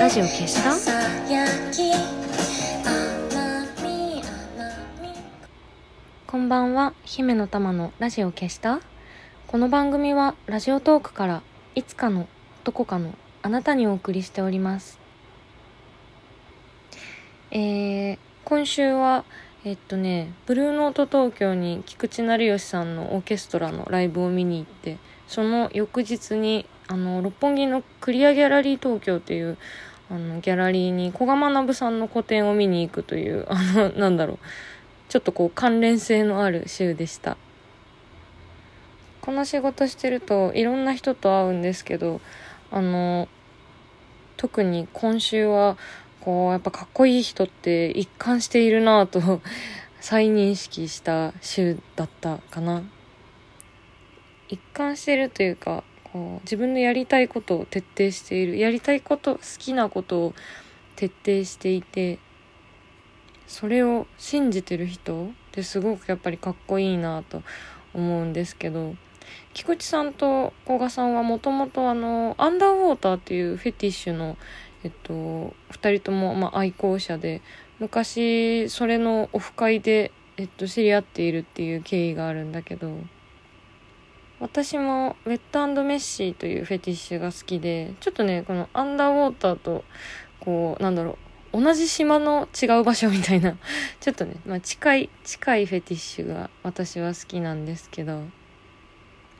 ラジオ消した？こんばんは。姫の玉のラジオ消した？この番組はラジオトークからいつかのどこかのあなたにお送りしております。えー、今週はえっとねブルーノート東京に菊池成吉さんのオーケストラのライブを見に行ってその翌日にあの六本木のクリアギャラリー東京っていうあのギャラリーに古賀学さんの個展を見に行くという あのなんだろう。ちょっとこう関連性のある週でした。この仕事してるといろんな人と会うんですけどあの特に今週はこうやっぱかっこいい人って一貫しているなぁと 再認識した週だったかな。一貫してるというか自分のやりたいことを徹底している。やりたいこと好きなことを徹底していてそれを信じてる人ってすごくやっぱりかっこいいなと思うんですけど菊池さんと古賀さんはもともとあのアンダーウォーターっていうフェティッシュのえっと2人ともま愛好者で昔それのオフ会でえっと知り合っているっていう経緯があるんだけど私もウェットメッシーというフェティッシュが好きでちょっとねこのアンダーウォーターとこうなんだろう同じ島の違う場所みたいな ちょっとね、まあ、近い近いフェティッシュが私は好きなんですけど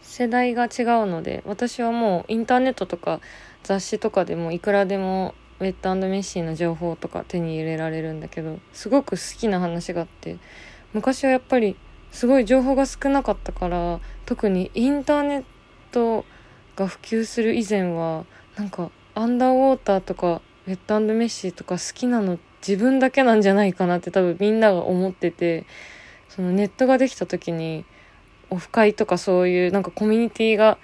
世代が違うので私はもうインターネットとか雑誌とかでもいくらでもウェットメッシーの情報とか手に入れられるんだけどすごく好きな話があって昔はやっぱりすごい情報が少なかったから特にインターネットが普及する以前はなんかアンダーウォーターとかウェットメッシーとか好きなの自分だけなんじゃないかなって多分みんなが思っててそのネットができた時にオフ会とかそういうなんかコミュニティが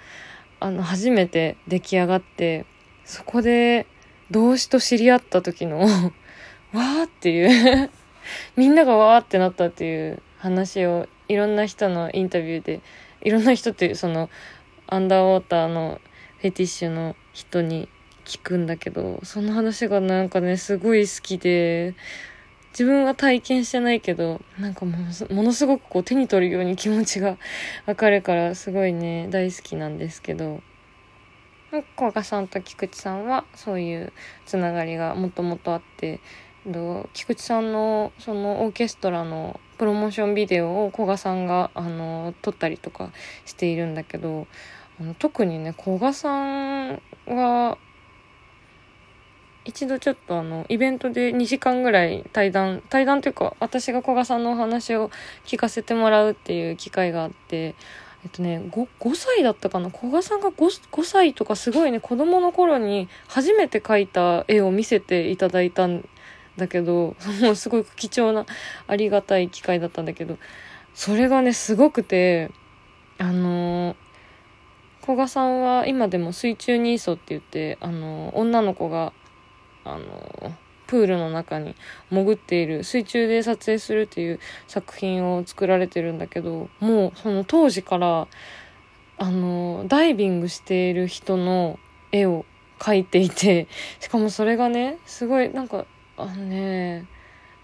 あの初めて出来上がってそこで同志と知り合った時の わーっていう。みんながわーってなったっていう話をいろんな人のインタビューでいろんな人っていうそのアンダーウォーターのフェティッシュの人に聞くんだけどその話がなんかねすごい好きで自分は体験してないけどなんかものすごくこう手に取るように気持ちがわかるからすごいね大好きなんですけど古賀さんと菊池さんはそういうつながりがもともとあって菊池さんのそのオーケストラのプロモーションビデオを古賀さんがあの撮ったりとかしているんだけどあの特にね古賀さんは一度ちょっとあのイベントで2時間ぐらい対談対談というか私が古賀さんのお話を聞かせてもらうっていう機会があってえっとね 5, 5歳だったかな？古賀さんが 5, 5歳とかすごいね子供の頃に初めて描いた絵を見せていただいたんだけど、もうすごく貴重な、ありがたい機会だったんだけど、それがね、すごくて、あの古賀さんは今でも水中ニーソって言って、あの女の子が、あのプールの中に潜っている水中で撮影するっていう作品を作られてるんだけどもうその当時からあのダイビングしている人の絵を描いていてしかもそれがねすごいなんかあのね、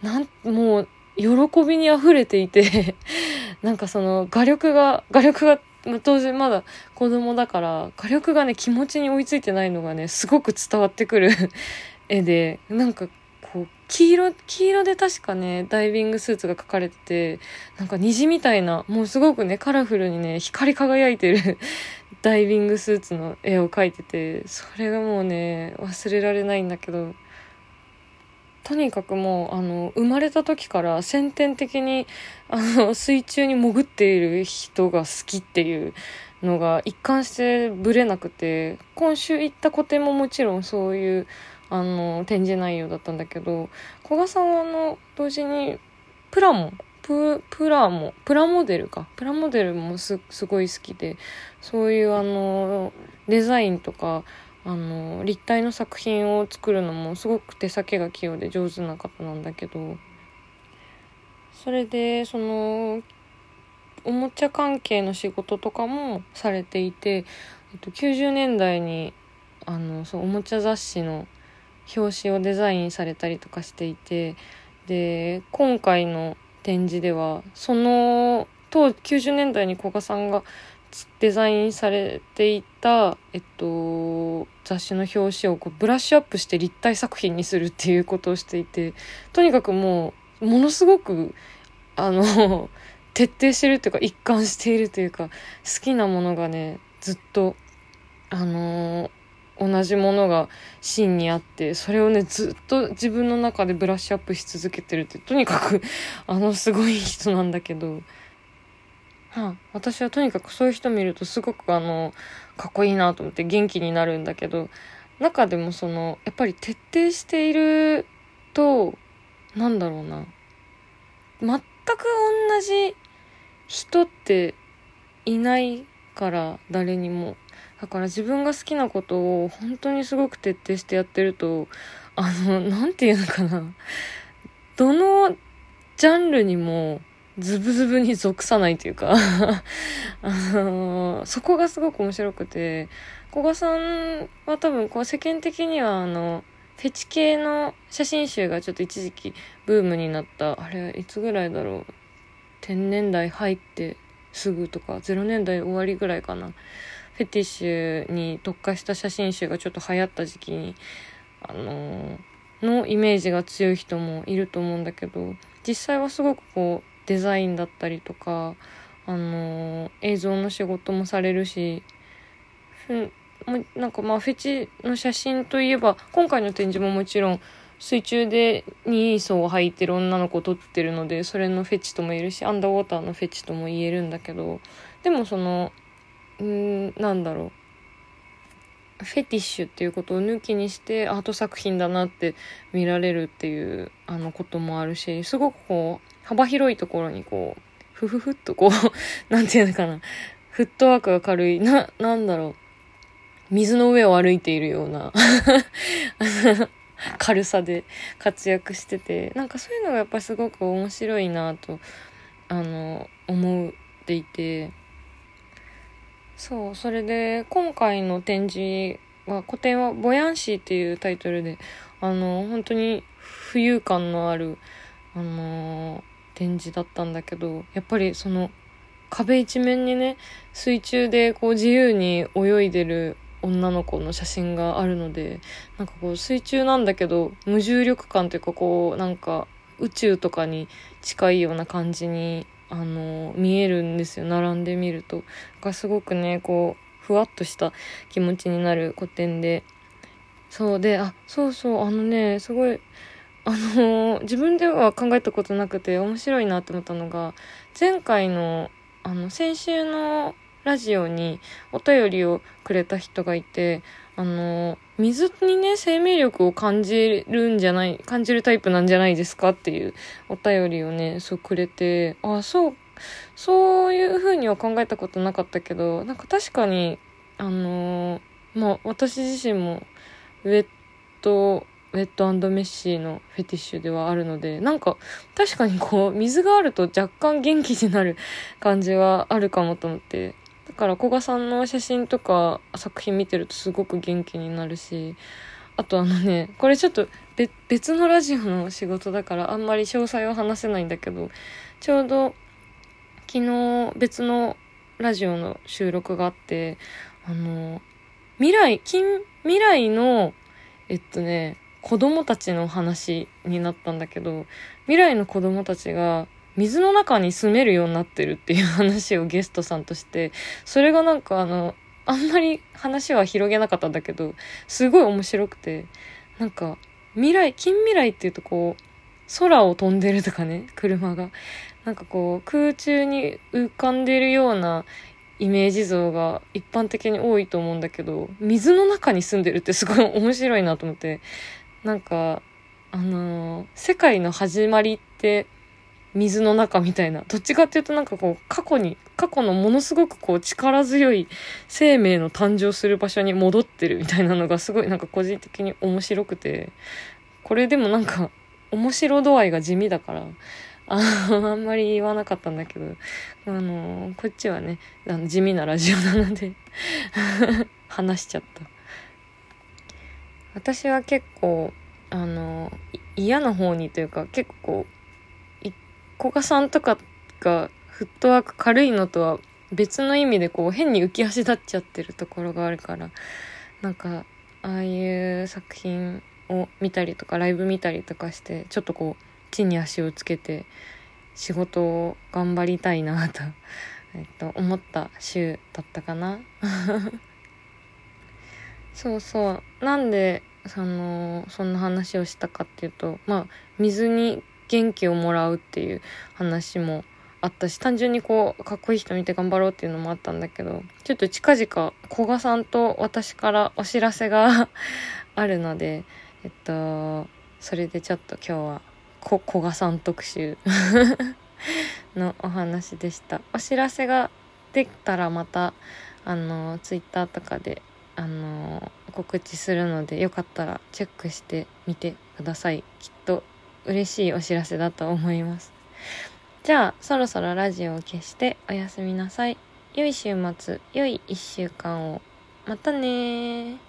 なん、もう、喜びに溢れていて なんかその画力が、画力が、当時まだ子供だから、画力がね、気持ちに追いついてないのがね、すごく伝わってくる 絵で、なんかこう、黄色、黄色で確かね、ダイビングスーツが描かれてて、なんか虹みたいな、もうすごくね、カラフルにね、光り輝いてる ダイビングスーツの絵を描いてて、それがもうね、忘れられないんだけど、とにかくもう、あの、生まれた時から先天的に、あの、水中に潜っている人が好きっていう、のが一貫してぶれなくて今週行った個展ももちろんそういうあの展示内容だったんだけど古賀さんはあの同時にプラモププラモプラモデルか。プラモデルもすすごい好きでそういうあのデザインとかあの立体の作品を作るのもすごく手先が器用で上手な方なんだけどそれでそのおもちゃ関係の仕事とかもされていて、えっと、90年代にあのそうおもちゃ雑誌の表紙をデザインされたりとかしていてで今回の展示ではその当90年代に古賀さんがデザインされていた、えっと、雑誌の表紙をこうブラッシュアップして立体作品にするっていうことをしていてとにかくもうものすごくあの 徹底してるっていうか一貫しているというか好きなものがねずっとあの同じものが芯にあってそれをねずっと自分の中でブラッシュアップし続けてるってとにかくあのすごい人なんだけど。はあ、私はとにかくそういう人見るとすごくあのかっこいいなと思って元気になるんだけど中でもそのやっぱり徹底しているとなんだろうな。全く同じ人っていないから誰にも。だから自分が好きなことを本当にすごく徹底してやってるとあの何て言うのかな。どのジャンルにもズブズブに属さないというかあのー、そこがすごく面白くて、古賀さんは多分こう世間的にはあの、フェチ系の写真集がちょっと一時期ブームになった、あれいつぐらいだろう？10年代入ってすぐとか、0年代終わりぐらいかな。フェティッシュに特化した写真集がちょっと流行った時期に、あのー、のイメージが強い人もいると思うんだけど、実際はすごくこう、デザインだったりとか、あのー、映像の仕事もされるし、ふなんかまあフェチの写真といえば、今回の展示ももちろん水中でニーソを履いてる女の子を撮ってるので、それのフェチとも言えるし、アンダーウォーターのフェチとも言えるんだけど、でもその、んなんだろう。フェティッシュっていうことを抜きにしてアート作品だなって見られるっていうあのこともあるし、すごくこう、幅広いところにこう、ふふふっとこう、なんていうのかな、フットワークが軽い、な、なんだろう、水の上を歩いているような 軽さで活躍してて、なんかそういうのがやっぱすごく面白いなと、あの、思っていて、そう、それで今回の展示は、個展はボヤンシーっていうタイトルで、あの、本当に浮遊感のある、あの展示だったんだけどやっぱりその壁一面にね水中でこう自由に泳いでる女の子の写真があるのでなんかこう水中なんだけど無重力感というかこうなんか宇宙とかに近いような感じにあの見えるんですよ。並んでみると。がすごくねこうふわっとした気持ちになる古典で。そうであそうそうあのねすごいあの自分では考えたことなくて面白いなって思ったのが前回のあの先週のラジオにお便りをくれた人がいてあの水にね生命力を感じるんじゃない感じるタイプなんじゃないですかっていうお便りをねそうくれてあそうそういう風には考えたことなかったけどなんか確かにあのまあ私自身もウェットウェットメッシーのフェティッシュではあるので、なんか確かにこう水があると若干元気になる感じはあるかもと思って、から古賀さんの写真とか作品見てるとすごく元気になるし、あとあのね、これちょっと別のラジオの仕事だからあんまり詳細は話せないんだけど、ちょうど昨日別のラジオの収録があって、あの、未来、近未来の、えっとね、子供たちの話になったんだけど、未来の子供たちが水の中に住めるようになってるっていう話をゲストさんとして、それがなんかあの、あんまり話は広げなかったんだけど、すごい面白くて、なんか、未来、近未来っていうとこう、空を飛んでるとかね、車が。なんかこう、空中に浮かんでるようなイメージ像が一般的に多いと思うんだけど、水の中に住んでるってすごい面白いなと思って、なんか、あのー、世界の始まりって水の中みたいな、どっちかっていうとなんかこう、過去に、過去のものすごくこう力強い生命の誕生する場所に戻ってるみたいなのがすごいなんか個人的に面白くて、これでもなんか面白度合いが地味だから、ああんまり言わなかったんだけど、あのー、こっちはね、あの地味なラジオなので。話しちゃった。私は結構、あのー、嫌な方にというか、結構、古賀さんとかがフットワーク軽いのとは別の意味でこう変に浮き足立っちゃってるところがあるから、なんか、ああいう作品を見たりとかライブ見たりとかしてちょっとこう地に足をつけて仕事を頑張りたいなと、えっと、思った週だったかな？そうそう。なんでそのそんな話をしたかっていうとまあ水に元気をもらうっていう話もあったし単純にこうかっこいい人見て頑張ろうっていうのもあったんだけどちょっと近々古賀さんと私からお知らせがあるので えっと、それでちょっと今日は、古賀さん特集のお話でした。お知らせができたらまた、あの、ツイッターとかで、あの、告知するので、よかったらチェックしてみてください。きっと嬉しいお知らせだと思います。じゃあ、そろそろラジオを消しておやすみなさい。良い週末、良い1週間を。またね